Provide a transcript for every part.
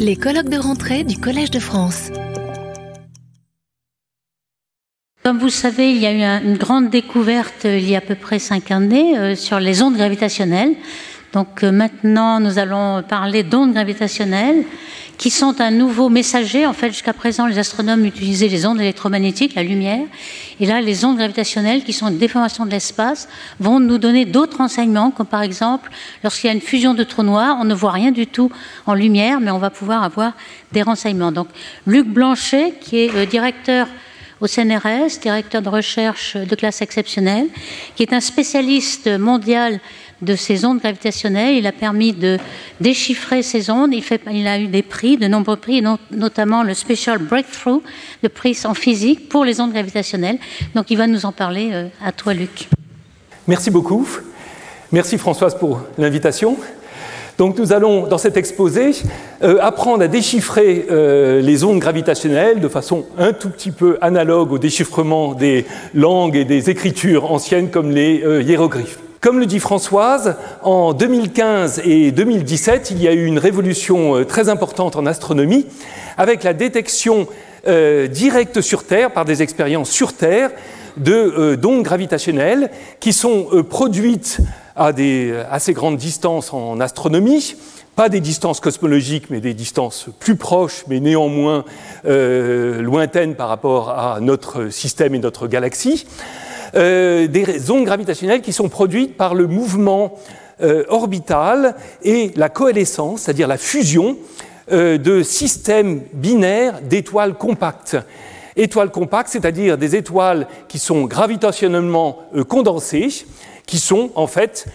Les colloques de rentrée du Collège de France. Comme vous savez, il y a eu une grande découverte euh, il y a à peu près cinq années euh, sur les ondes gravitationnelles. Donc euh, maintenant, nous allons parler d'ondes gravitationnelles qui sont un nouveau messager. En fait, jusqu'à présent, les astronomes utilisaient les ondes électromagnétiques, la lumière. Et là, les ondes gravitationnelles, qui sont une déformation de l'espace, vont nous donner d'autres renseignements, comme par exemple, lorsqu'il y a une fusion de trous noirs, on ne voit rien du tout en lumière, mais on va pouvoir avoir des renseignements. Donc, Luc Blanchet, qui est euh, directeur au CNRS, directeur de recherche de classe exceptionnelle, qui est un spécialiste mondial de ces ondes gravitationnelles. Il a permis de déchiffrer ces ondes. Il, a eu des prix, de nombreux prix, notamment le Special Breakthrough, le prix en physique pour les ondes gravitationnelles. Donc il va nous en parler euh, à toi, Luc. Merci beaucoup. Merci Françoise pour l'invitation. Donc nous allons, dans cet exposé, euh, apprendre à déchiffrer euh, les ondes gravitationnelles de façon un tout petit peu analogue au déchiffrement des langues et des écritures anciennes comme les hiéroglyphes. Comme le dit Françoise, en 2015 et 2017, il y a eu une révolution euh, très importante en astronomie avec la détection euh, directe sur Terre, par des expériences sur Terre, de euh, d'ondes gravitationnelles qui sont produites à des assez grandes distances en astronomie, pas des distances cosmologiques, mais des distances plus proches, mais néanmoins lointaines par rapport à notre système et notre galaxie. Euh, des ondes gravitationnelles qui sont produites par le mouvement euh, orbital et la coalescence, c'est-à-dire la fusion euh, de systèmes binaires d'étoiles compactes. Étoiles compactes, c'est-à-dire des étoiles qui sont gravitationnellement condensées, qui sont en fait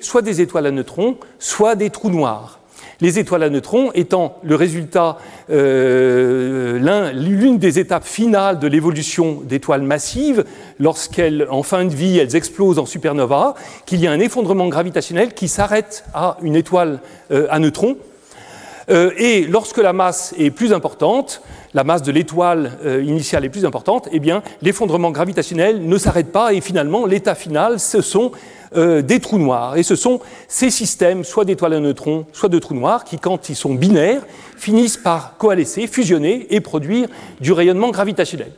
soit des étoiles à neutrons, soit des trous noirs les étoiles à neutrons étant le résultat, euh, l'une des étapes finales de l'évolution d'étoiles massives, lorsqu'elles, en fin de vie, elles explosent en supernova, qu'il y a un effondrement gravitationnel qui s'arrête à une étoile euh, à neutrons. Euh, et lorsque la masse est plus importante, la masse de l'étoile initiale est plus importante, eh bien, l'effondrement gravitationnel ne s'arrête pas et finalement, l'état final, ce sont euh, des trous noirs. Et ce sont ces systèmes, soit d'étoiles à neutrons, soit de trous noirs, qui, quand ils sont binaires, finissent par coalescer, fusionner et produire du rayonnement gravitationnel.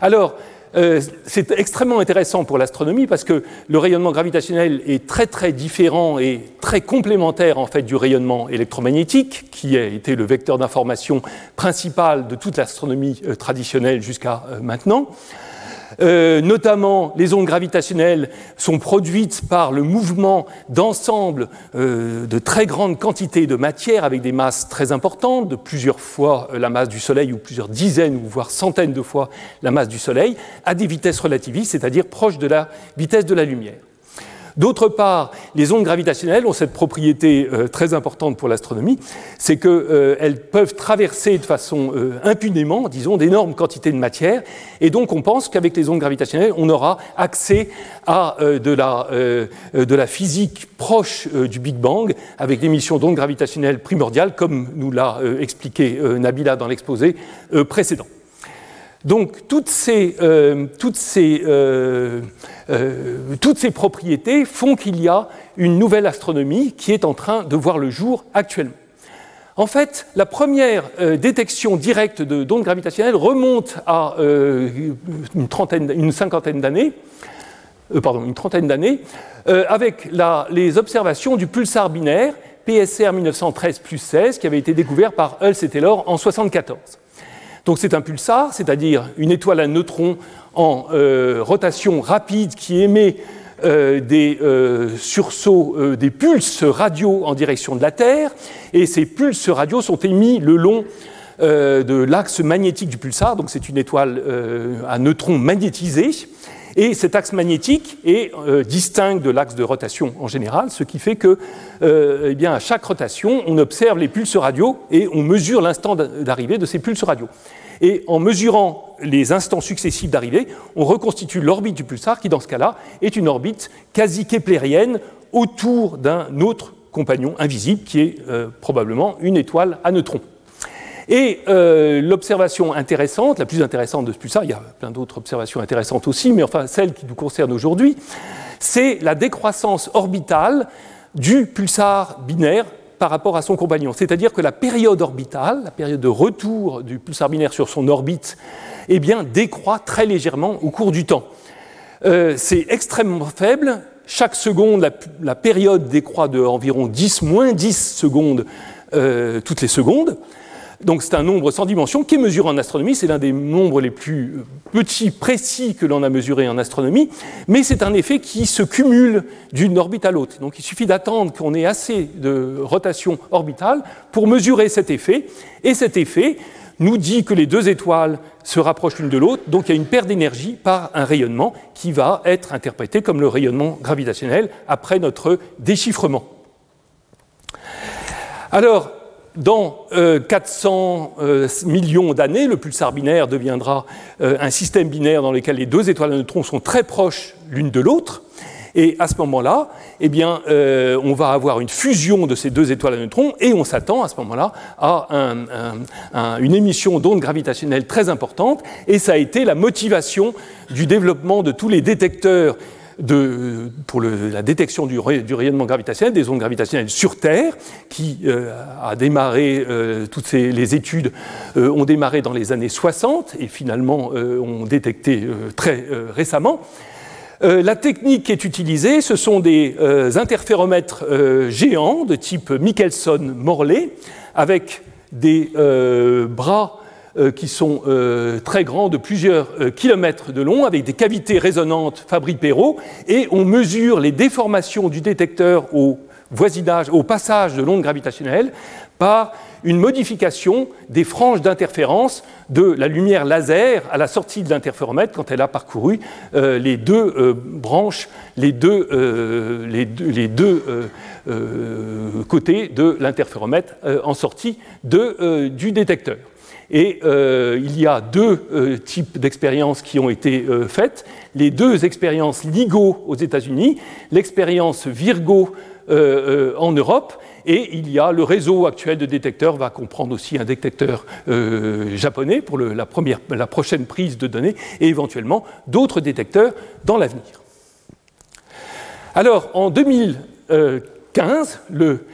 Alors, euh, c'est extrêmement intéressant pour l'astronomie parce que le rayonnement gravitationnel est très très différent et très complémentaire en fait du rayonnement électromagnétique qui a été le vecteur d'information principal de toute l'astronomie euh, traditionnelle jusqu'à maintenant. Euh, notamment les ondes gravitationnelles sont produites par le mouvement d'ensemble euh, de très grandes quantités de matière avec des masses très importantes, de plusieurs fois euh, la masse du Soleil ou plusieurs dizaines ou voire centaines de fois la masse du Soleil, à des vitesses relativistes, c'est-à-dire proches de la vitesse de la lumière. D'autre part, les ondes gravitationnelles ont cette propriété euh, très importante pour l'astronomie, c'est qu'elles euh, peuvent traverser de façon euh, impunément, disons, d'énormes quantités de matière, et donc on pense qu'avec les ondes gravitationnelles, on aura accès à de la, de, la, physique proche du Big Bang, avec l'émission d'ondes gravitationnelles primordiales, comme nous l'a expliqué Nabila dans l'exposé précédent. Donc toutes ces, toutes ces euh, toutes ces propriétés font qu'il y a une nouvelle astronomie qui est en train de voir le jour actuellement. En fait, la première euh, détection directe d'ondes gravitationnelles remonte à euh, une, trentaine, cinquantaine d'années, pardon, une trentaine d'années, avec les observations du pulsar binaire PSR 1913 plus 16 qui avait été découvert par Hulse et Taylor en 1974. Donc c'est un pulsar, c'est-à-dire une étoile à neutrons en euh, rotation rapide qui émet euh, des euh, sursauts, des pulses radio en direction de la Terre, et ces pulses radio sont émis le long de l'axe magnétique du pulsar, donc c'est une étoile à neutrons magnétisés, et cet axe magnétique est distinct de l'axe de rotation en général, ce qui fait que, eh bien, à chaque rotation, on observe les pulses radio et on mesure l'instant d'arrivée de ces pulses radio. Et en mesurant les instants successifs d'arrivée, on reconstitue l'orbite du pulsar, qui dans ce cas-là est une orbite quasi keplérienne autour d'un autre compagnon invisible, qui est euh, probablement une étoile à neutrons. Et euh, l'observation intéressante, la plus intéressante de ce pulsar, il y a plein d'autres observations intéressantes aussi, mais enfin celle qui nous concerne aujourd'hui, c'est la décroissance orbitale du pulsar binaire par rapport à son compagnon. C'est-à-dire que la période orbitale, la période de retour du pulsar binaire sur son orbite, eh bien, décroît très légèrement au cours du temps. Euh, c'est extrêmement faible. Chaque seconde, la, période décroît de environ 10, moins 10 secondes euh, toutes les secondes. Donc c'est un nombre sans dimension qui est mesuré en astronomie, c'est l'un des nombres les plus petits, précis que l'on a mesuré en astronomie, mais c'est un effet qui se cumule d'une orbite à l'autre. Donc il suffit d'attendre qu'on ait assez de rotation orbitale pour mesurer cet effet, et cet effet nous dit que les deux étoiles se rapprochent l'une de l'autre, donc il y a une perte d'énergie par un rayonnement qui va être interprété comme le rayonnement gravitationnel après notre déchiffrement. Alors, dans 400 euh, euh, millions d'années, le pulsar binaire deviendra euh, un système binaire dans lequel les deux étoiles à neutrons sont très proches l'une de l'autre. Et à ce moment-là, eh on va avoir une fusion de ces deux étoiles à neutrons et on s'attend à ce moment-là à une émission d'ondes gravitationnelles très importante. Et ça a été la motivation du développement de tous les détecteurs pour la détection du, rayonnement gravitationnel, des ondes gravitationnelles sur Terre, qui euh, a démarré, euh, toutes les études euh, ont démarré dans les années 60 et finalement ont détecté très récemment. la technique qui est utilisée, ce sont des interféromètres géants de type Michelson-Morley, avec des bras qui sont euh, très grands, de plusieurs euh, kilomètres de long, avec des cavités résonantes Fabry-Perot, et on mesure les déformations du détecteur au voisinage, au passage de l'onde gravitationnelle par une modification des franges d'interférence de la lumière laser à la sortie de l'interféromètre quand elle a parcouru les deux branches, les deux, côtés de l'interféromètre en sortie du détecteur. Et euh, il y a deux euh, types d'expériences qui ont été euh, faites. Les deux expériences LIGO aux États-Unis, l'expérience Virgo en Europe, et il y a le réseau actuel de détecteurs, va comprendre aussi un détecteur japonais pour la, première, la prochaine prise de données, et éventuellement d'autres détecteurs dans l'avenir. Alors, en 2015, le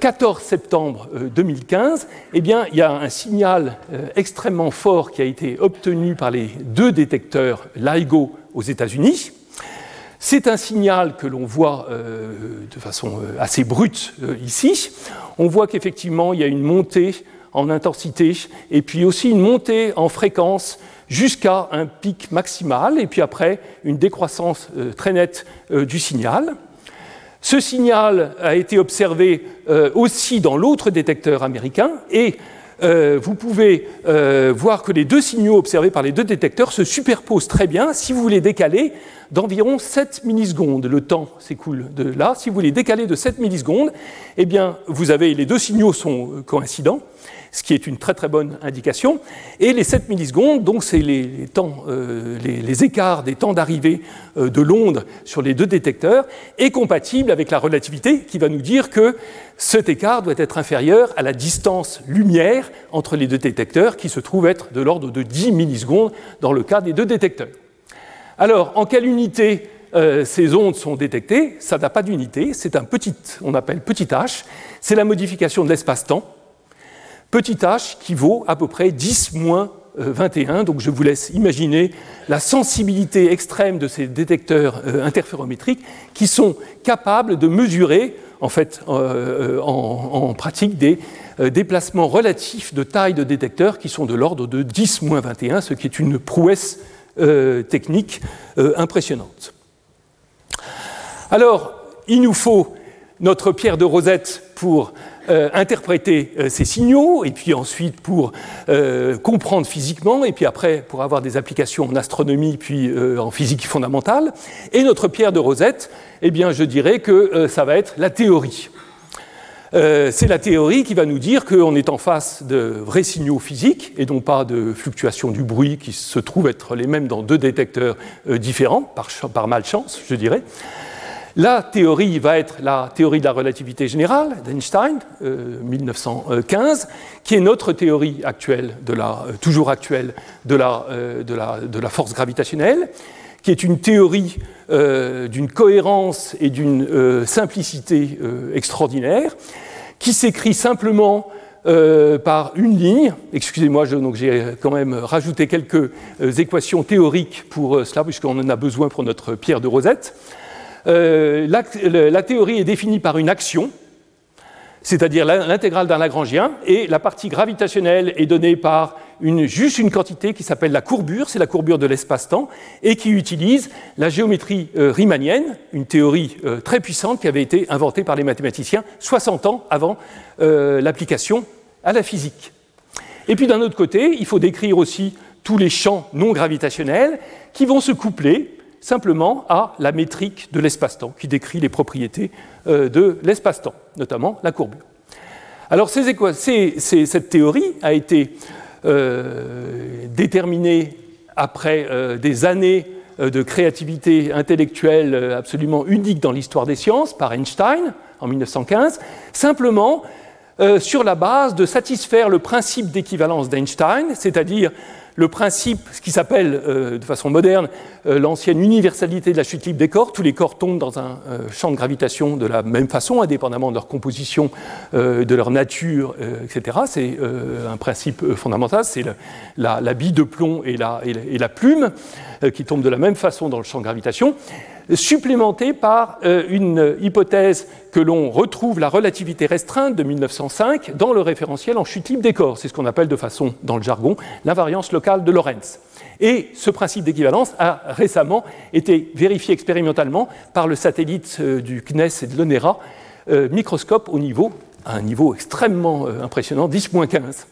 14 euh, septembre 2015, euh, eh bien, il y a un signal euh, extrêmement fort qui a été obtenu par les deux détecteurs LIGO aux États-Unis. C'est un signal que l'on voit de façon assez brute ici. On voit qu'effectivement, il y a une montée en intensité et puis aussi une montée en fréquence jusqu'à un pic maximal et puis après une décroissance très nette du signal. Ce signal a été observé euh, aussi dans l'autre détecteur américain et euh, vous pouvez euh, voir que les deux signaux observés par les deux détecteurs se superposent très bien si vous les décalez d'environ 7 millisecondes. Le temps s'écoule de là. Si vous les décalez de 7 millisecondes, eh bien, vous avez, les deux signaux sont coïncidents ce qui est une très très bonne indication. Et les 7 millisecondes, donc c'est les, temps, euh, les, écarts des temps d'arrivée euh, de l'onde sur les deux détecteurs, est compatible avec la relativité qui va nous dire que cet écart doit être inférieur à la distance lumière entre les deux détecteurs qui se trouve être de l'ordre de 10 millisecondes dans le cas des deux détecteurs. Alors, en quelle unité euh, ces ondes sont détectées? Ça n'a pas d'unité, c'est un petit, on appelle petit h, c'est la modification de l'espace-temps petit h qui vaut à peu près 10 moins 21. Euh, Donc je vous laisse imaginer la sensibilité extrême de ces détecteurs euh, interférométriques qui sont capables de mesurer en fait euh, en, pratique des déplacements relatifs de taille de détecteurs qui sont de l'ordre de 10 moins 21, ce qui est une prouesse technique impressionnante. Alors, il nous faut notre pierre de Rosette pour euh, interpréter euh, ces signaux, et puis ensuite pour euh, comprendre physiquement, et puis après pour avoir des applications en astronomie, puis en physique fondamentale. Et notre pierre de Rosette, eh bien, je dirais que ça va être la théorie. c'est la théorie qui va nous dire qu'on est en face de vrais signaux physiques et non pas de fluctuations du bruit qui se trouvent être les mêmes dans deux détecteurs différents, par, par malchance, je dirais. La théorie va être la théorie de la relativité générale d'Einstein, 1915, euh, qui est notre théorie actuelle, euh, toujours actuelle, de la, euh, de, la, force gravitationnelle, qui est une théorie d'une cohérence et d'une simplicité extraordinaire, qui s'écrit simplement par une ligne. Excusez-moi, j'ai quand même rajouté quelques équations théoriques pour cela, puisqu'on en a besoin pour notre pierre de Rosette. La, la, théorie est définie par une action, c'est-à-dire l'intégrale d'un Lagrangien, et la partie gravitationnelle est donnée par juste une quantité qui s'appelle la courbure, c'est la courbure de l'espace-temps, et qui utilise la géométrie riemannienne, une théorie très puissante qui avait été inventée par les mathématiciens 60 ans avant l'application à la physique. Et puis d'un autre côté, il faut décrire aussi tous les champs non gravitationnels qui vont se coupler simplement à la métrique de l'espace-temps, qui décrit les propriétés euh, de l'espace-temps, notamment la courbure. Alors cette théorie a été euh, déterminée après euh, des années de créativité intellectuelle absolument unique dans l'histoire des sciences par Einstein en 1915, simplement sur la base de satisfaire le principe d'équivalence d'Einstein, c'est-à-dire le principe, ce qui s'appelle euh, de façon moderne euh, l'ancienne universalité de la chute libre des corps. Tous les corps tombent dans un champ de gravitation de la même façon, indépendamment de leur composition, de leur nature, etc. C'est un principe fondamental, c'est la, la, bille de plomb et la, et la plume qui tombent de la même façon dans le champ de gravitation supplémenté par euh, une hypothèse que l'on retrouve la relativité restreinte de 1905 dans le référentiel en chute libre des corps. C'est ce qu'on appelle de façon, dans le jargon, l'invariance locale de Lorentz. Et ce principe d'équivalence a récemment été vérifié expérimentalement par le satellite euh, du CNES et de l'ONERA, euh, microscope au niveau, à un niveau extrêmement impressionnant, 10-15.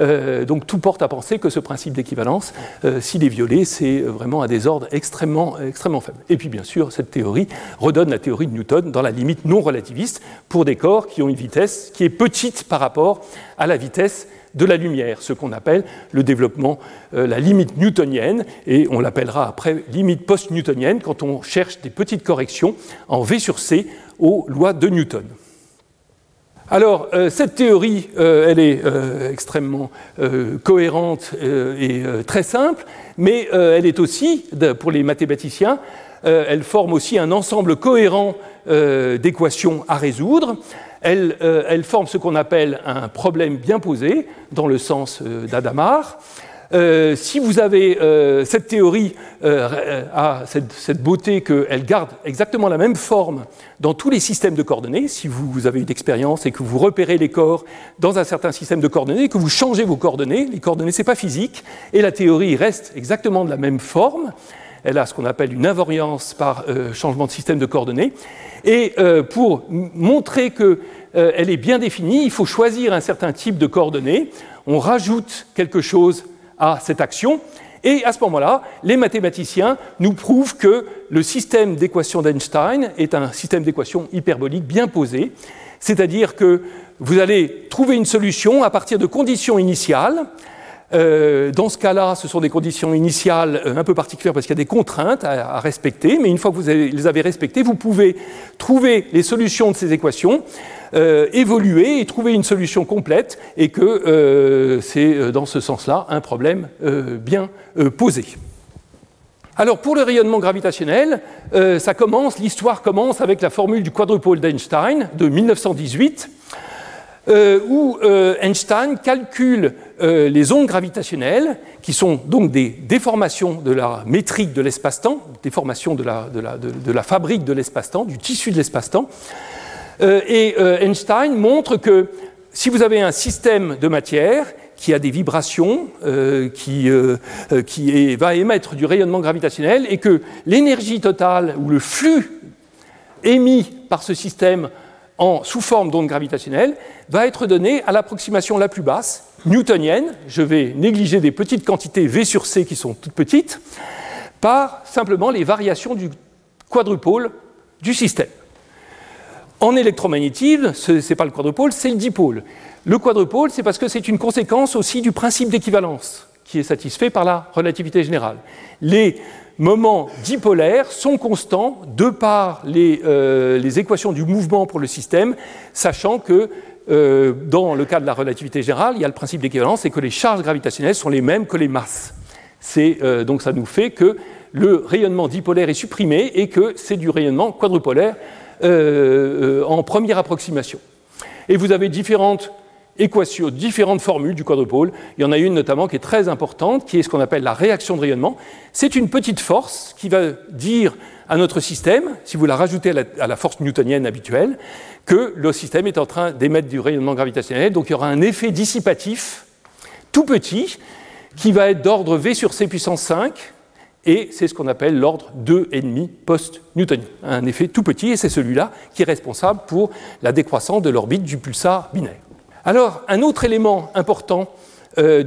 Euh, donc tout porte à penser que ce principe d'équivalence, euh, s'il est violé, c'est vraiment à des ordres extrêmement, extrêmement faibles. Et puis bien sûr, cette théorie redonne la théorie de Newton dans la limite non relativiste pour des corps qui ont une vitesse qui est petite par rapport à la vitesse de la lumière, ce qu'on appelle le développement, euh, la limite newtonienne, et on l'appellera après limite post-newtonienne quand on cherche des petites corrections en V sur C aux lois de Newton. Alors, euh, cette théorie, euh, elle est euh, extrêmement cohérente et très simple, mais elle est aussi, pour les mathématiciens, elle forme aussi un ensemble cohérent d'équations à résoudre. Elle, elle, forme ce qu'on appelle un problème bien posé, dans le sens d'Adamar. Euh, si vous avez euh, cette théorie euh, a cette, beauté qu'elle garde exactement la même forme dans tous les systèmes de coordonnées, si vous, avez une expérience et que vous repérez les corps dans un certain système de coordonnées que vous changez vos coordonnées, les coordonnées c'est pas physique et la théorie reste exactement de la même forme. Elle a ce qu'on appelle une invariance par changement de système de coordonnées. Et pour montrer qu'elle est bien définie, il faut choisir un certain type de coordonnées. On rajoute quelque chose à cette action. Et à ce moment-là, les mathématiciens nous prouvent que le système d'équations d'Einstein est un système d'équations hyperbolique bien posé, c'est-à-dire que vous allez trouver une solution à partir de conditions initiales. Euh, dans ce cas-là, ce sont des conditions initiales euh, un peu particulières parce qu'il y a des contraintes à, respecter, mais une fois que vous les avez respectées, vous pouvez trouver les solutions de ces équations euh, évoluer et trouver une solution complète, et que c'est dans ce sens-là un problème bien posé. Alors pour le rayonnement gravitationnel, ça commence, l'histoire commence avec la formule du quadrupôle d'Einstein de 1918, où Einstein calcule les ondes gravitationnelles, qui sont donc des déformations de la métrique de l'espace-temps, déformations de la, fabrique de l'espace-temps, du tissu de l'espace-temps, euh, et euh, Einstein montre que si vous avez un système de matière qui a des vibrations, euh, qui va émettre du rayonnement gravitationnel, et que l'énergie totale ou le flux émis par ce système sous forme d'onde gravitationnelle va être donné à l'approximation la plus basse, newtonienne, je vais négliger des petites quantités V sur C qui sont toutes petites, par simplement les variations du quadrupôle du système. En électromagnétisme, ce n'est pas le quadrupôle, c'est le dipôle. Le quadrupôle, c'est parce que c'est une conséquence aussi du principe d'équivalence qui est satisfait par la relativité générale. Les moments dipolaires sont constants de par les, euh, équations du mouvement pour le système, sachant que euh, dans le cas de la relativité générale, il y a le principe d'équivalence et que les charges gravitationnelles sont les mêmes que les masses. Euh, donc ça nous fait que le rayonnement dipolaire est supprimé et que c'est du rayonnement quadrupolaire euh, en première approximation. Et vous avez différentes équations, différentes formules du quadrupôle. Il y en a une notamment qui est très importante, qui est ce qu'on appelle la réaction de rayonnement. C'est une petite force qui va dire à notre système, si vous la rajoutez à la, force newtonienne habituelle, que le système est en train d'émettre du rayonnement gravitationnel. Donc il y aura un effet dissipatif tout petit qui va être d'ordre V sur C puissance 5, et c'est ce qu'on appelle l'ordre 2,5 post-newtonien. Un effet tout petit, et c'est celui-là qui est responsable pour la décroissance de l'orbite du pulsar binaire. Alors, un autre élément important euh,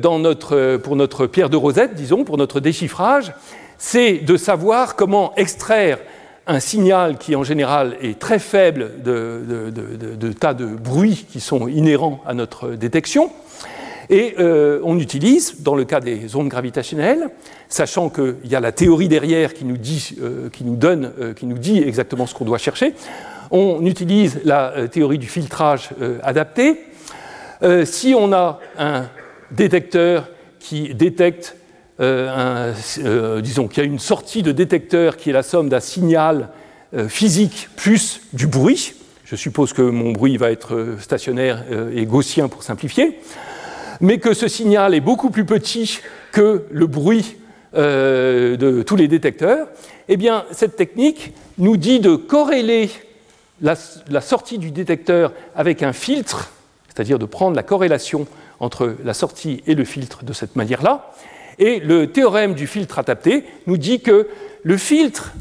pour notre pierre de rosette, disons, pour notre déchiffrage, c'est de savoir comment extraire un signal qui en général est très faible de, tas de bruits qui sont inhérents à notre détection, et euh, on utilise, dans le cas des ondes gravitationnelles, sachant qu'il y a la théorie derrière qui nous dit, euh, qui nous donne, qui nous dit exactement ce qu'on doit chercher, on utilise la théorie du filtrage adapté. Si on a un détecteur qui détecte, disons qu'il y a une sortie de détecteur qui est la somme d'un signal physique plus du bruit, je suppose que mon bruit va être stationnaire et gaussien pour simplifier, mais que ce signal est beaucoup plus petit que le bruit euh, de tous les détecteurs, eh bien, cette technique nous dit de corréler la, sortie du détecteur avec un filtre, c'est-à-dire de prendre la corrélation entre la sortie et le filtre de cette manière-là. Et le théorème du filtre adapté nous dit que le filtre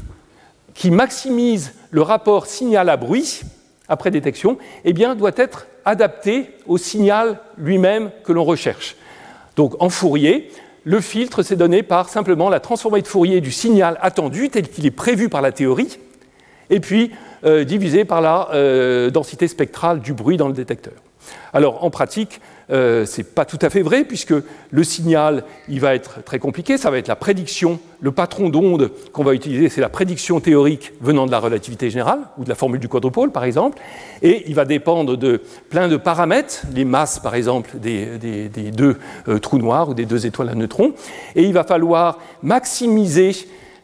qui maximise le rapport signal à bruit après détection eh bien, doit être adapté au signal lui-même que l'on recherche. Donc en Fourier, le filtre s'est donné par simplement la transformée de Fourier du signal attendu tel qu'il est prévu par la théorie, et puis euh, divisé par la euh, densité spectrale du bruit dans le détecteur. Alors en pratique, euh, ce n'est pas tout à fait vrai, puisque le signal, il va être très compliqué, ça va être la prédiction, le patron d'onde qu'on va utiliser, c'est la prédiction théorique venant de la relativité générale, ou de la formule du quadrupôle, par exemple, et il va dépendre de plein de paramètres, les masses, par exemple, des, deux euh, trous noirs ou des deux étoiles à neutrons, et il va falloir maximiser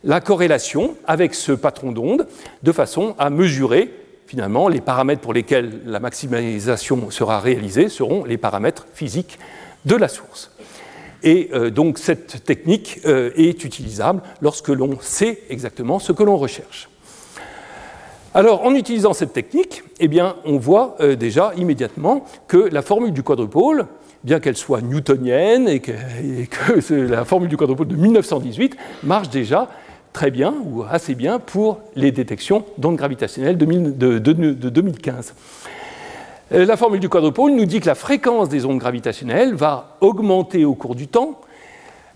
la corrélation avec ce patron d'onde de façon à mesurer finalement, les paramètres pour lesquels la maximisation sera réalisée seront les paramètres physiques de la source. Et euh, donc cette technique euh, est utilisable lorsque l'on sait exactement ce que l'on recherche. Alors en utilisant cette technique, eh bien, on voit euh, déjà immédiatement que la formule du quadrupôle, bien qu'elle soit newtonienne et que, et que la formule du quadrupôle de 1918 marche déjà très bien ou assez bien pour les détections d'ondes gravitationnelles de, 2015. Euh, la formule du quadrupôle nous dit que la fréquence des ondes gravitationnelles va augmenter au cours du temps.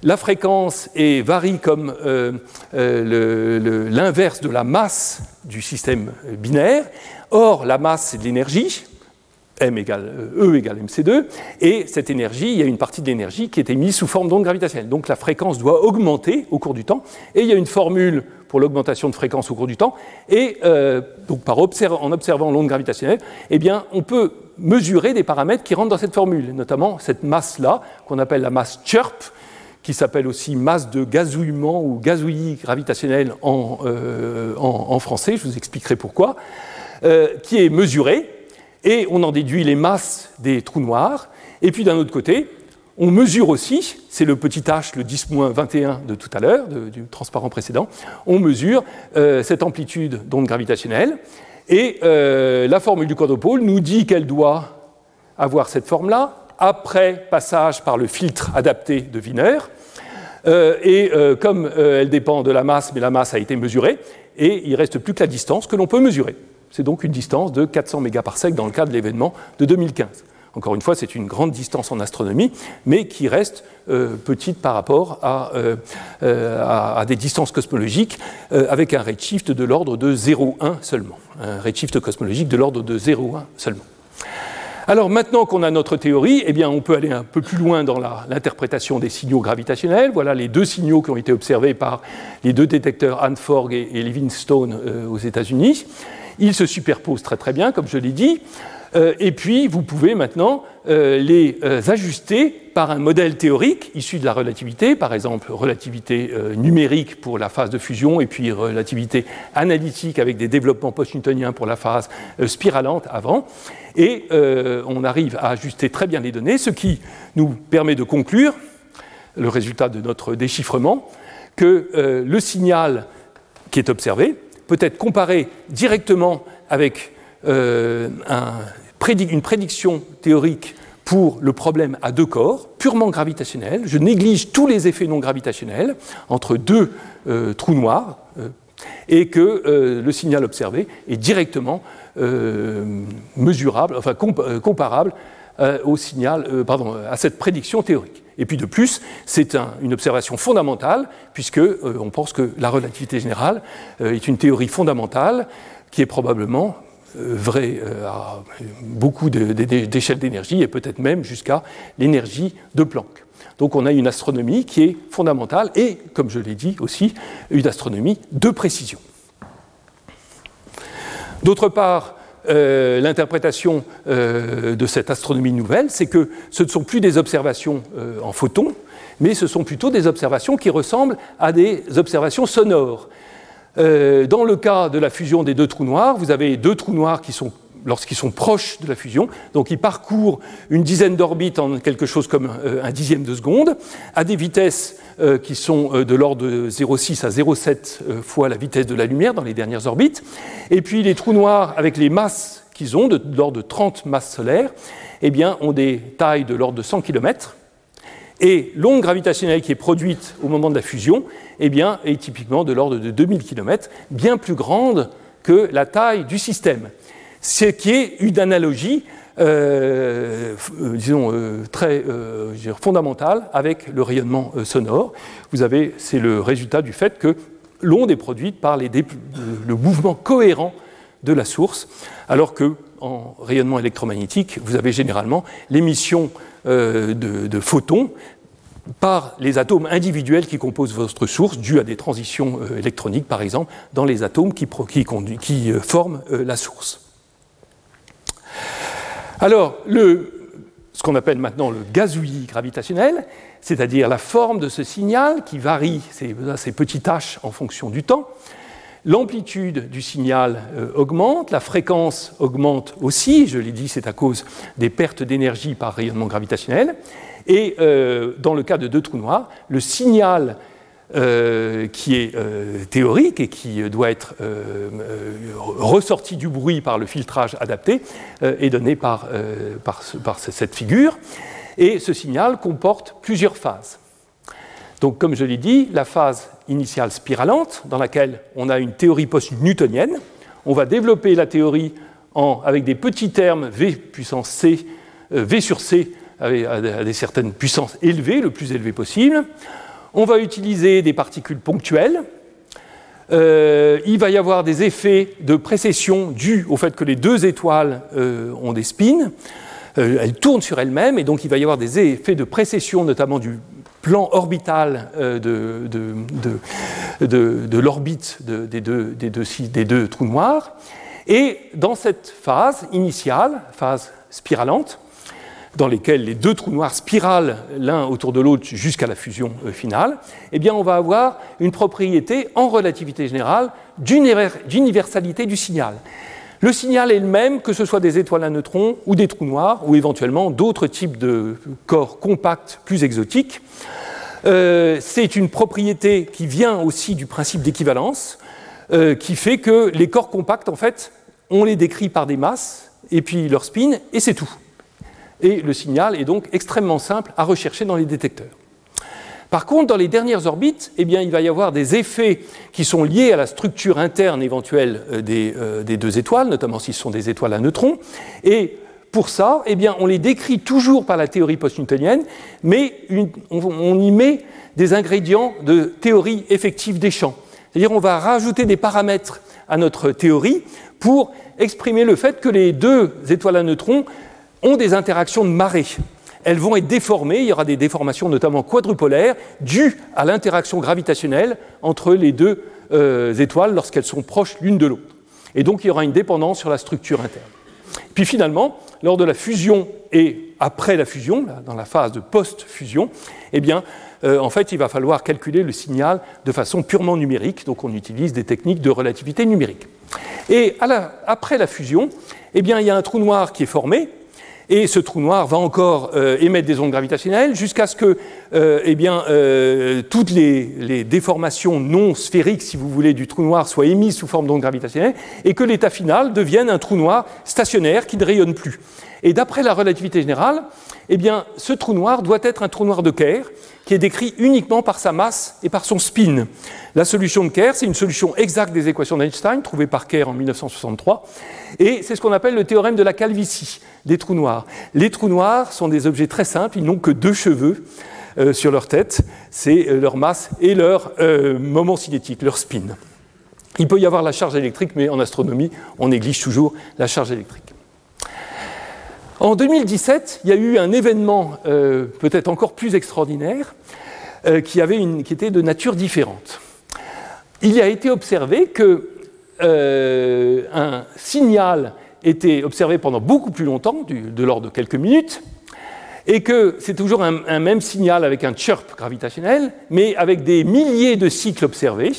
La fréquence varie comme euh, euh, l'inverse de la masse du système binaire. Or, la masse, c'est de l'énergie, M égale E égale mc2, et cette énergie, il y a une partie de l'énergie qui est émise sous forme d'onde gravitationnelle. Donc la fréquence doit augmenter au cours du temps, et il y a une formule pour l'augmentation de fréquence au cours du temps, et euh, donc par en observant l'onde gravitationnelle, eh bien, on peut mesurer des paramètres qui rentrent dans cette formule, notamment cette masse-là, qu'on appelle la masse chirp, qui s'appelle aussi masse de gazouillement ou gazouillis gravitationnel en, euh, en, français, je vous expliquerai pourquoi, euh, qui est mesurée et on en déduit les masses des trous noirs. Et puis d'un autre côté, on mesure aussi, c'est le petit h, le 10-21 de tout à l'heure, du transparent précédent, on mesure euh, cette amplitude d'onde gravitationnelle. Et euh, la formule du quadrupôle nous dit qu'elle doit avoir cette forme-là, après passage par le filtre adapté de Wiener. Euh, et comme elle dépend de la masse, mais la masse a été mesurée, et il reste plus que la distance que l'on peut mesurer. C'est donc une distance de 400 mégaparsecs dans le cas de l'événement de 2015. Encore une fois, c'est une grande distance en astronomie, mais qui reste euh, petite par rapport euh, à, à, des distances cosmologiques euh, avec un redshift de l'ordre de 0,1 seulement. Un redshift cosmologique de l'ordre de 0,1 seulement. Alors maintenant qu'on a notre théorie, eh bien, on peut aller un peu plus loin dans l'interprétation des signaux gravitationnels. Voilà les deux signaux qui ont été observés par les deux détecteurs Hanford et, et Livingstone aux États-Unis. Ils se superposent très bien, comme je l'ai dit. Euh, et puis, vous pouvez maintenant euh, les euh, ajuster par un modèle théorique issu de la relativité, par exemple relativité numérique pour la phase de fusion et puis relativité analytique avec des développements post-newtoniens pour la phase spiralante avant. Et on arrive à ajuster très bien les données, ce qui nous permet de conclure, le résultat de notre déchiffrement, que le signal qui est observé peut être comparé directement avec un une prédiction théorique pour le problème à deux corps, purement gravitationnel. Je néglige tous les effets non gravitationnels entre deux euh, trous noirs euh, et que euh, le signal observé est directement mesurable, enfin comparable au signal, pardon, à cette prédiction théorique. Et puis de plus, c'est une observation fondamentale, puisque on pense que la relativité générale est une théorie fondamentale qui est probablement euh, vrai euh, à beaucoup d'échelles d'énergie et peut-être même jusqu'à l'énergie de Planck. Donc on a une astronomie qui est fondamentale et, comme je l'ai dit aussi, une astronomie de précision. D'autre part, euh, l'interprétation de cette astronomie nouvelle, c'est que ce ne sont plus des observations en photons, mais ce sont plutôt des observations qui ressemblent à des observations sonores. Euh, dans le cas de la fusion des deux trous noirs, vous avez deux trous noirs qui sont lorsqu'ils sont proches de la fusion, donc ils parcourent une dizaine d'orbites en quelque chose comme euh, un dixième de seconde, à des vitesses euh, qui sont de l'ordre de 0,6 à 0,7 fois la vitesse de la lumière dans les dernières orbites. Et puis les trous noirs, avec les masses qu'ils ont, de, l'ordre de 30 masses solaires, eh bien, ont des tailles de l'ordre de 100 km. Et l'onde gravitationnelle qui est produite au moment de la fusion eh est typiquement de l'ordre de 2000 km, bien plus grande que la taille du système. Ce qui est une analogie, euh, euh, disons, euh, très fondamentale avec le rayonnement sonore. Vous avez, c'est le résultat du fait que l'onde est produite par le mouvement cohérent de la source, alors que en rayonnement électromagnétique, vous avez généralement l'émission de, photons par les atomes individuels qui composent votre source, dû à des transitions électroniques, par exemple, dans les atomes qui, forment la source. Alors, ce qu'on appelle maintenant le gazouillis gravitationnel, c'est-à-dire la forme de ce signal qui varie, ces, petites taches en fonction du temps, L'amplitude du signal augmente, la fréquence augmente aussi, je l'ai dit, c'est à cause des pertes d'énergie par rayonnement gravitationnel. Et euh, dans le cas de deux trous noirs, le signal euh, qui est euh, théorique et qui doit être ressorti du bruit par le filtrage adapté est donné par, par, cette figure. Et ce signal comporte plusieurs phases. Donc, comme je l'ai dit, la phase initiale spiralante, dans laquelle on a une théorie post-newtonienne. On va développer la théorie en, avec des petits termes V puissance C, V sur C à des certaines puissances élevées, le plus élevé possible. On va utiliser des particules ponctuelles. Euh, il va y avoir des effets de précession dus au fait que les deux étoiles euh, ont des spins. Euh, elles tournent sur elles-mêmes et donc il va y avoir des effets de précession, notamment du plan orbital de, l'orbite des deux trous noirs. Et dans cette phase initiale, phase spiralante, dans lesquels les deux trous noirs spiralent l'un autour de l'autre jusqu'à la fusion euh, finale, eh bien on va avoir une propriété en relativité générale d'universalité du signal. Le signal est le même que ce soit des étoiles à neutrons ou des trous noirs ou éventuellement d'autres types de corps compacts plus exotiques. Euh, c'est une propriété qui vient aussi du principe d'équivalence, euh, qui fait que les corps compacts, en fait, on les décrit par des masses et puis leur spin, et c'est tout et le signal est donc extrêmement simple à rechercher dans les détecteurs. Par contre, dans les dernières orbites, eh il va y avoir des effets qui sont liés à la structure interne éventuelle euh, euh, des, deux étoiles, notamment si ce sont des étoiles à neutrons. Et pour ça, eh on les décrit toujours par la théorie post-newtonienne, mais on, y met des ingrédients de théorie effective des champs. C'est-à-dire on va rajouter des paramètres à notre théorie pour exprimer le fait que les deux étoiles à neutrons ont des interactions de marée. Elles vont être déformées, il y aura des déformations notamment quadrupolaires dues à l'interaction gravitationnelle entre les deux euh, étoiles lorsqu'elles sont proches l'une de l'autre. Et donc il y aura une dépendance sur la structure interne. Puis finalement, lors de la fusion et après la fusion, dans la phase de post-fusion, eh bien, euh, en fait, il va falloir calculer le signal de façon purement numérique. Donc, on utilise des techniques de relativité numérique. Et après la fusion, eh bien, il y a un trou noir qui est formé. Et ce trou noir va encore euh, émettre des ondes gravitationnelles jusqu'à ce que euh, eh bien, toutes les, les, déformations non sphériques, si vous voulez, du trou noir soient émises sous forme d'ondes gravitationnelles et que l'état final devienne un trou noir stationnaire qui ne rayonne plus. Et d'après la relativité générale, eh bien, ce trou noir doit être un trou noir de Kerr qui est décrit uniquement par sa masse et par son spin. La solution de Kerr, c'est une solution exacte des équations d'Einstein, trouvée par Kerr en 1963, et c'est ce qu'on appelle le théorème de la calvitie des trous noirs. Les trous noirs sont des objets très simples, ils n'ont que deux cheveux euh, sur leur tête, c'est euh, leur masse et leur euh, moment cinétique, leur spin. Il peut y avoir la charge électrique, mais en astronomie, on néglige toujours la charge électrique. En 2017, il y a eu un événement euh, peut-être encore plus extraordinaire euh, qui, avait qui était de nature différente. Il a été observé que euh, un signal était observé pendant beaucoup plus longtemps, de l'ordre de quelques minutes, et que c'est toujours un, même signal avec un chirp gravitationnel, mais avec des milliers de cycles observés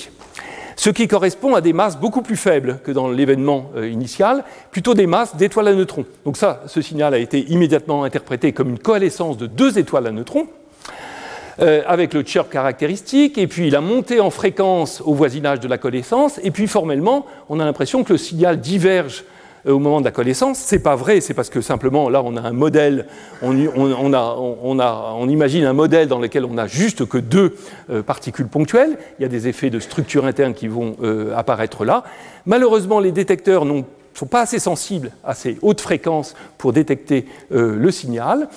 ce qui correspond à des masses beaucoup plus faibles que dans l'événement euh, initial, plutôt des masses d'étoiles à neutrons. Donc ça, ce signal a été immédiatement interprété comme une coalescence de deux étoiles à neutrons, euh, avec le chirp caractéristique, et puis la montée en fréquence au voisinage de la coalescence, et puis formellement, on a l'impression que le signal diverge au moment de la connaissance. Ce n'est pas vrai, c'est parce que simplement là on a un modèle, on, imagine un modèle dans lequel on n'a juste que deux euh, particules ponctuelles. Il y a des effets de structure interne qui vont euh, apparaître là. Malheureusement, les détecteurs ne sont pas assez sensibles à ces hautes fréquences pour détecter le signal.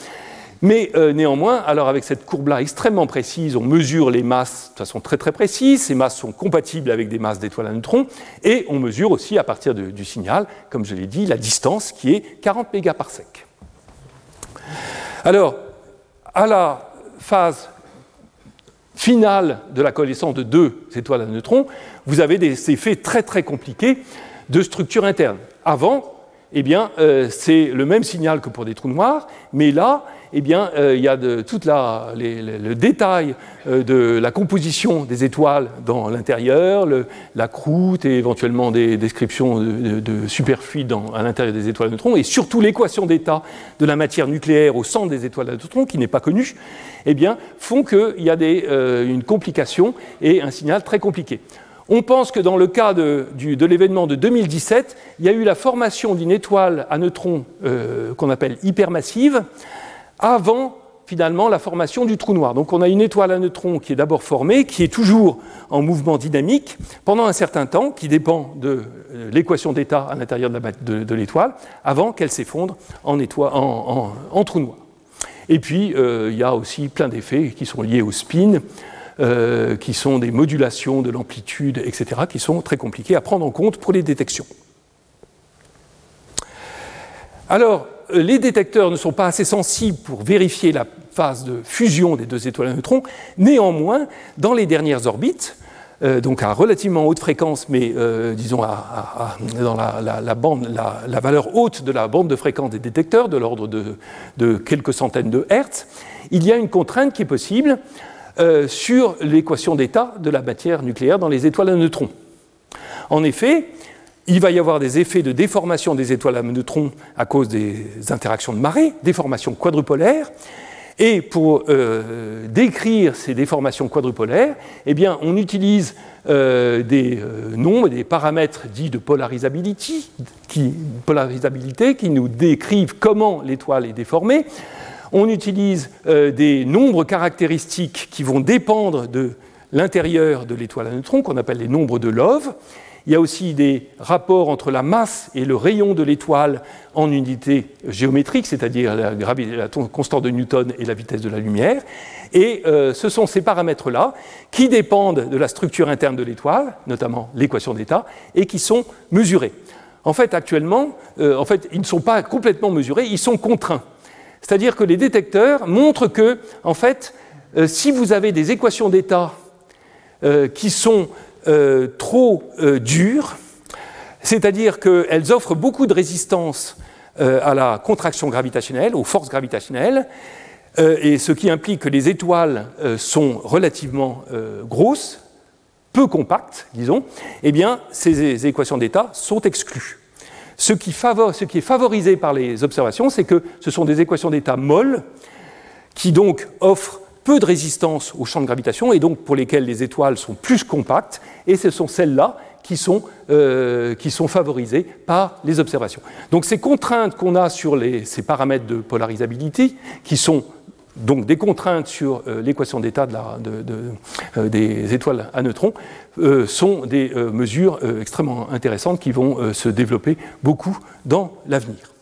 Mais euh, néanmoins, alors avec cette courbe-là extrêmement précise, on mesure les masses de façon très très précise, ces masses sont compatibles avec des masses d'étoiles à neutrons, et on mesure aussi à partir du signal, comme je l'ai dit, la distance qui est 40 mégaparsecs. Alors, à la phase finale de la connaissance de deux étoiles à neutrons, vous avez des effets très très compliqués de structure interne. Avant, eh bien, euh, c'est le même signal que pour des trous noirs, mais là, eh bien, euh, il y a de, tout le détail euh, de la composition des étoiles dans l'intérieur, la croûte et éventuellement des descriptions de, de superfluides à l'intérieur des étoiles à neutrons, et surtout l'équation d'état de la matière nucléaire au centre des étoiles à neutrons, qui n'est pas connue, eh bien, font qu'il y a euh, une complication et un signal très compliqué. On pense que dans le cas de, l'événement de 2017, il y a eu la formation d'une étoile à neutrons qu'on appelle hypermassive, avant finalement la formation du trou noir. Donc on a une étoile à neutrons qui est d'abord formée, qui est toujours en mouvement dynamique pendant un certain temps, qui dépend de euh, l'équation d'état à l'intérieur de l'étoile, avant qu'elle s'effondre en, trou noir. Et puis euh, il y a aussi plein d'effets qui sont liés au spin, euh, qui sont des modulations de l'amplitude, etc., qui sont très compliqués à prendre en compte pour les détections. Alors, les détecteurs ne sont pas assez sensibles pour vérifier la phase de fusion des deux étoiles à neutrons. Néanmoins, dans les dernières orbites, euh, donc à relativement haute fréquence, mais euh, disons dans la, bande, la, valeur haute de la bande de fréquence des détecteurs, de l'ordre de, quelques centaines de Hertz, il y a une contrainte qui est possible sur l'équation d'état de la matière nucléaire dans les étoiles à neutrons. En effet, il va y avoir des effets de déformation des étoiles à neutrons à cause des interactions de marée, déformation quadrupolaire. Et pour euh, décrire ces déformations quadrupolaires, eh on utilise euh, des euh, nombres, des paramètres dits de qui, polarisabilité qui nous décrivent comment l'étoile est déformée. On utilise des nombres caractéristiques qui vont dépendre de l'intérieur de l'étoile à neutrons, qu'on appelle les nombres de Love. Il y a aussi des rapports entre la masse et le rayon de l'étoile en unité géométrique, c'est-à-dire la, constante de Newton et la vitesse de la lumière. Et euh, ce sont ces paramètres-là qui dépendent de la structure interne de l'étoile, notamment l'équation d'état, et qui sont mesurés. En fait, actuellement, euh, en fait, ils ne sont pas complètement mesurés, ils sont contraints. C'est-à-dire que les détecteurs montrent que, en fait, euh, si vous avez des équations d'état qui sont euh, trop euh, dures, c'est-à-dire qu'elles offrent beaucoup de résistance à la contraction gravitationnelle, aux forces gravitationnelles, et ce qui implique que les étoiles sont relativement grosses, peu compactes, disons, eh bien, ces équations d'état sont exclues. Ce qui, est favorisé par les observations, c'est que ce sont des équations d'état molles qui donc offrent peu de résistance au champ de gravitation et donc pour lesquelles les étoiles sont plus compactes, et ce sont celles-là qui sont, euh, qui sont favorisées par les observations. Donc ces contraintes qu'on a sur ces paramètres de polarisabilité, qui sont donc des contraintes sur euh, l'équation d'état euh, des étoiles à neutrons, sont des mesures extrêmement intéressantes qui vont se développer beaucoup dans l'avenir.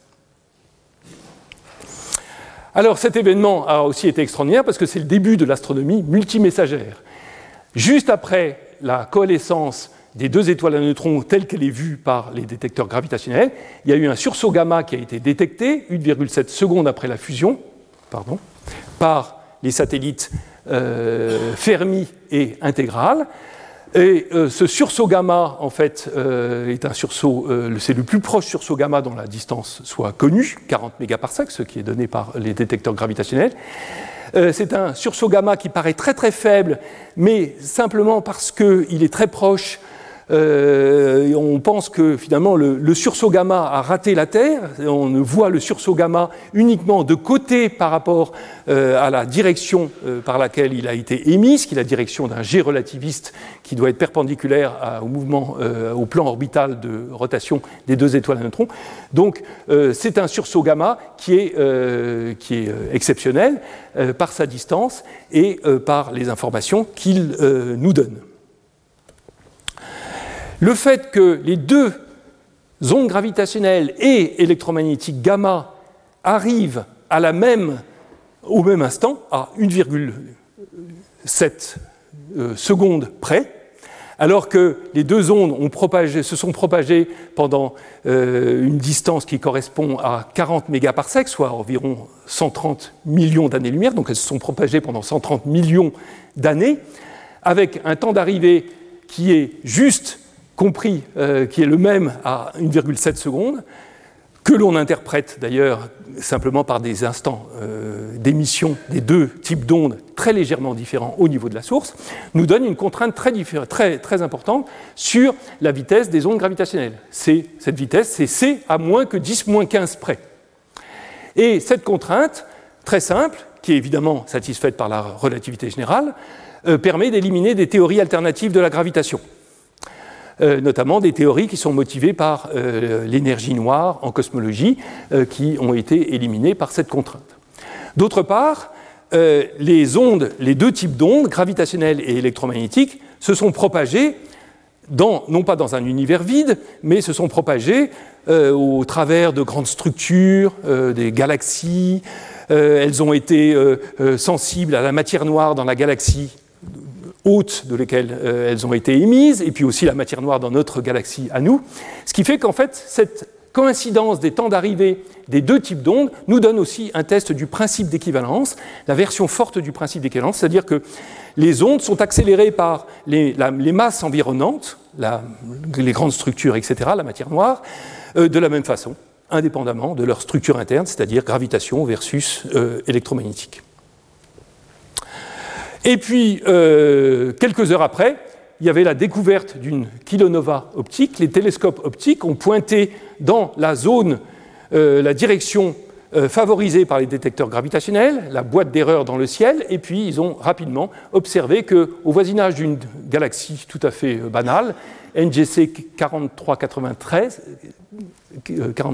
Alors cet événement a aussi été extraordinaire parce que c'est le début de l'astronomie multimessagère. Juste après la coalescence des deux étoiles à neutrons telle qu'elle est vue par les détecteurs gravitationnels, il y a eu un sursaut gamma qui a été détecté 1,7 secondes après la fusion pardon, par les satellites euh, Fermi et Intégral. Et euh, ce sursaut gamma, en fait, euh, est un sursaut, euh, c'est le plus proche sursaut gamma dont la distance soit connue, 40 mégaparsecs, ce qui est donné par les détecteurs gravitationnels. c'est un sursaut gamma qui paraît très très faible, mais simplement parce qu'il est très proche euh, on pense que finalement le, sursaut gamma a raté la Terre. On voit le sursaut gamma uniquement de côté par rapport euh, à la direction euh, par laquelle il a été émis, qui est la direction d'un jet relativiste qui doit être perpendiculaire au mouvement, au plan orbital de rotation des deux étoiles à neutrons. Donc c'est un sursaut gamma qui est, qui est exceptionnel par sa distance et par les informations qu'il nous donne. Le fait que les deux ondes gravitationnelles et électromagnétiques gamma arrivent au même instant, à 1,7 euh, secondes près, alors que les deux ondes se sont propagées pendant euh, une distance qui correspond à 40 mégaparsecs, soit environ 130 millions d'années-lumière, donc elles se sont propagées pendant 130 millions d'années, avec un temps d'arrivée qui est juste compris euh, qui est le même à 1,7 secondes, que l'on interprète d'ailleurs simplement par des instants euh, d'émission des deux types d'ondes très légèrement différents au niveau de la source, nous donne une contrainte très, très, très importante sur la vitesse des ondes gravitationnelles. cette vitesse, c'est c à moins que 10 moins 15 près. Et cette contrainte, très simple, qui est évidemment satisfaite par la relativité générale, euh, permet d'éliminer des théories alternatives de la gravitation. Euh, notamment des théories qui sont motivées par euh, l'énergie noire en cosmologie, euh, qui ont été éliminées par cette contrainte. D'autre part, les ondes, les deux types d'ondes, gravitationnelles et électromagnétiques, se sont propagées non pas dans un univers vide, mais se sont propagées au travers de grandes structures, des galaxies. elles ont été sensibles à la matière noire dans la galaxie hautes de lesquelles euh, elles ont été émises, et puis aussi la matière noire dans notre galaxie à nous. Ce qui fait qu'en fait, cette coïncidence des temps d'arrivée des deux types d'ondes nous donne aussi un test du principe d'équivalence, la version forte du principe d'équivalence, c'est-à-dire que les ondes sont accélérées par les, masses environnantes, les grandes structures, etc., la matière noire, euh, de la même façon, indépendamment de leur structure interne, c'est-à-dire gravitation versus euh, électromagnétique. Et puis, euh, quelques heures après, il y avait la découverte d'une kilonova optique. Les télescopes optiques ont pointé dans la zone, euh, la direction euh, favorisée par les détecteurs gravitationnels, la boîte d'erreur dans le ciel, et puis ils ont rapidement observé qu'au voisinage d'une galaxie tout à fait banale, NGC 4393,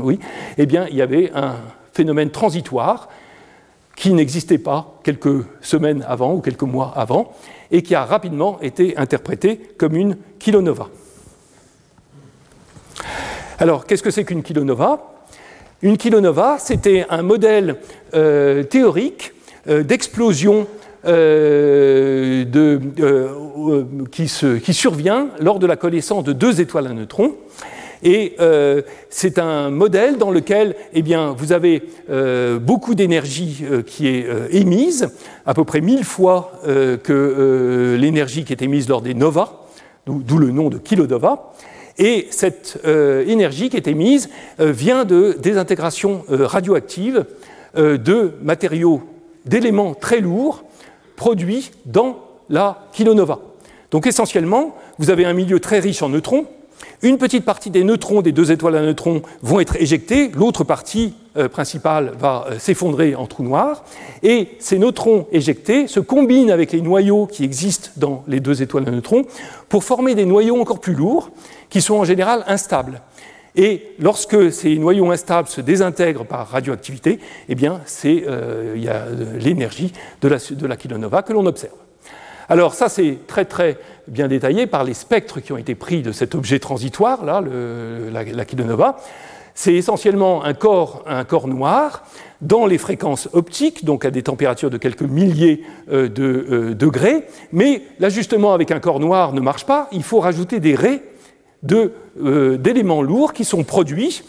oui, eh bien, il y avait un phénomène transitoire qui n'existait pas quelques semaines avant ou quelques mois avant, et qui a rapidement été interprété comme une kilonova. Alors, qu'est-ce que c'est qu'une kilonova? Une kilonova, c'était un modèle euh, théorique euh, d'explosion euh, qui, qui, survient lors de la connaissance de deux étoiles à neutrons et euh, c'est un modèle dans lequel eh vous avez euh, beaucoup d'énergie euh, qui est émise, à peu près mille fois que l'énergie qui est émise lors des novas, d'où le nom de kilonova. Et cette énergie qui est émise vient de désintégrations radioactives de matériaux, d'éléments très lourds produits dans la kilonova. Donc essentiellement, vous avez un milieu très riche en neutrons. Une petite partie des neutrons des deux étoiles à neutrons vont être éjectés, l'autre partie euh, principale va euh, s'effondrer en trou noir, et ces neutrons éjectés se combinent avec les noyaux qui existent dans les deux étoiles à neutrons pour former des noyaux encore plus lourds, qui sont en général instables. Et lorsque ces noyaux instables se désintègrent par radioactivité, eh bien, c'est euh, il y a l'énergie de la, de la kilonova que l'on observe. Alors ça, c'est très très bien détaillé par les spectres qui ont été pris de cet objet transitoire, là, la, kilonova. C'est essentiellement un corps, un corps noir dans les fréquences optiques, donc à des températures de quelques milliers euh, de euh, degrés. Mais l'ajustement avec un corps noir ne marche pas. Il faut rajouter des raies euh, d'éléments lourds qui sont produits,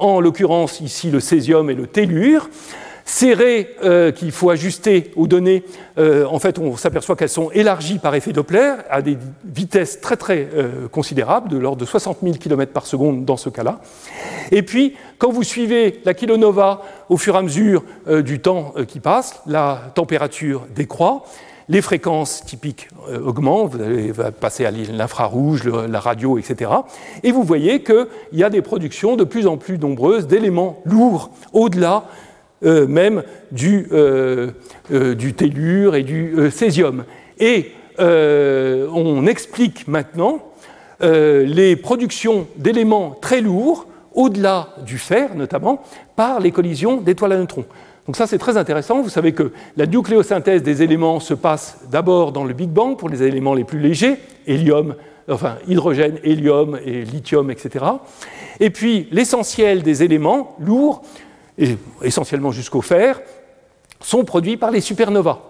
en l'occurrence ici le césium et le tellure, ces raies euh, qu'il faut ajuster aux données, euh, en fait, on s'aperçoit qu'elles sont élargies par effet Doppler à des vitesses très très euh, considérables, de l'ordre de 60 000 km par seconde dans ce cas-là. Et puis, quand vous suivez la kilonova au fur et à mesure du temps qui passe, la température décroît, les fréquences typiques augmentent, vous allez passer à l'infrarouge, la radio, etc. Et vous voyez qu'il y a des productions de plus en plus nombreuses d'éléments lourds au-delà euh, même du, euh, euh, du, tellure et du césium. Et on explique maintenant les productions d'éléments très lourds, au-delà du fer notamment, par les collisions d'étoiles à neutrons. Donc ça c'est très intéressant. Vous savez que la nucléosynthèse des éléments se passe d'abord dans le Big Bang pour les éléments les plus légers, hélium, enfin hydrogène, hélium et lithium, etc. Et puis l'essentiel des éléments lourds essentiellement jusqu'au fer, sont produits par les supernovas.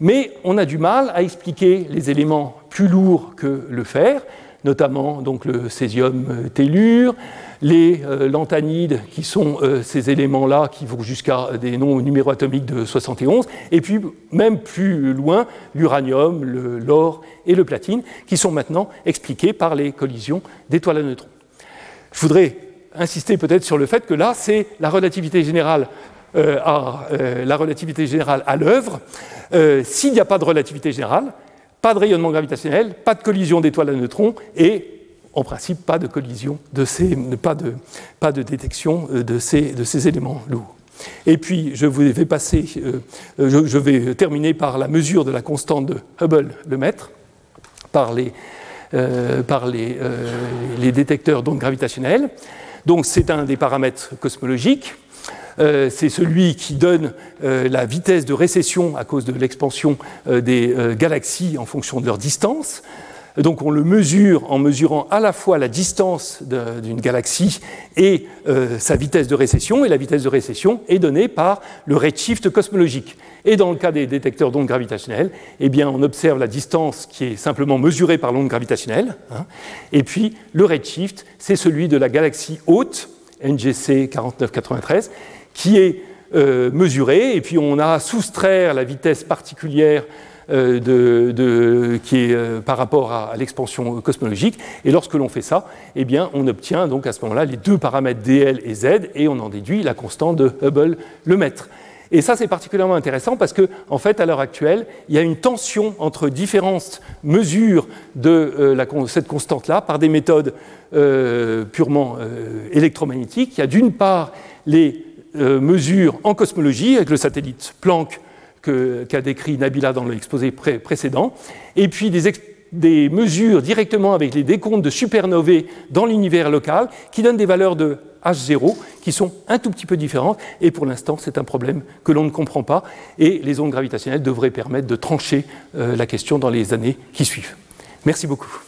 Mais on a du mal à expliquer les éléments plus lourds que le fer, notamment donc le césium euh, tellure, les euh, lanthanides, qui sont euh, ces éléments-là qui vont jusqu'à des noms numéro atomiques de 71, et puis même plus loin, l'uranium, l'or et le platine, qui sont maintenant expliqués par les collisions d'étoiles à neutrons. Je voudrais insister peut-être sur le fait que là, c'est la relativité générale euh, à, euh, la relativité générale à l'œuvre. Euh, s'il n'y a pas de relativité générale, pas de rayonnement gravitationnel, pas de collision d'étoiles à neutrons et en principe pas de collision de ces, pas de, pas de détection de ces, de ces éléments lourds. Et puis, je vais passer, je, vais terminer par la mesure de la constante de Hubble, le mètre, par les, par les, les détecteurs d'ondes gravitationnelles. Donc c'est un des paramètres cosmologiques. Euh, c'est celui qui donne euh, la vitesse de récession à cause de l'expansion euh, des galaxies en fonction de leur distance. Donc on le mesure en mesurant à la fois la distance d'une galaxie et sa vitesse de récession, et la vitesse de récession est donnée par le redshift cosmologique. Et dans le cas des détecteurs d'ondes gravitationnelles, eh on observe la distance qui est simplement mesurée par l'onde gravitationnelle. Hein. et puis le redshift, c'est celui de la galaxie haute, NGC 4993, qui est euh, mesuré. Et puis on a à soustraire la vitesse particulière euh, qui est euh, par rapport à, l'expansion cosmologique. Et lorsque l'on fait ça, eh bien, on obtient donc à ce moment-là les deux paramètres dl et z, et on en déduit la constante de Hubble, le mètre. Et ça, c'est particulièrement intéressant parce que, en fait, à l'heure actuelle, il y a une tension entre différentes mesures de euh, cette constante-là par des méthodes purement électromagnétiques. Il y a d'une part les mesures en cosmologie avec le satellite Planck qu'a décrit Nabila dans l'exposé précédent, et puis des, mesures directement avec les décomptes de supernovae dans l'univers local qui donnent des valeurs de H0 qui sont un tout petit peu différentes, et pour l'instant c'est un problème que l'on ne comprend pas, et les ondes gravitationnelles devraient permettre de trancher euh, la question dans les années qui suivent. Merci beaucoup.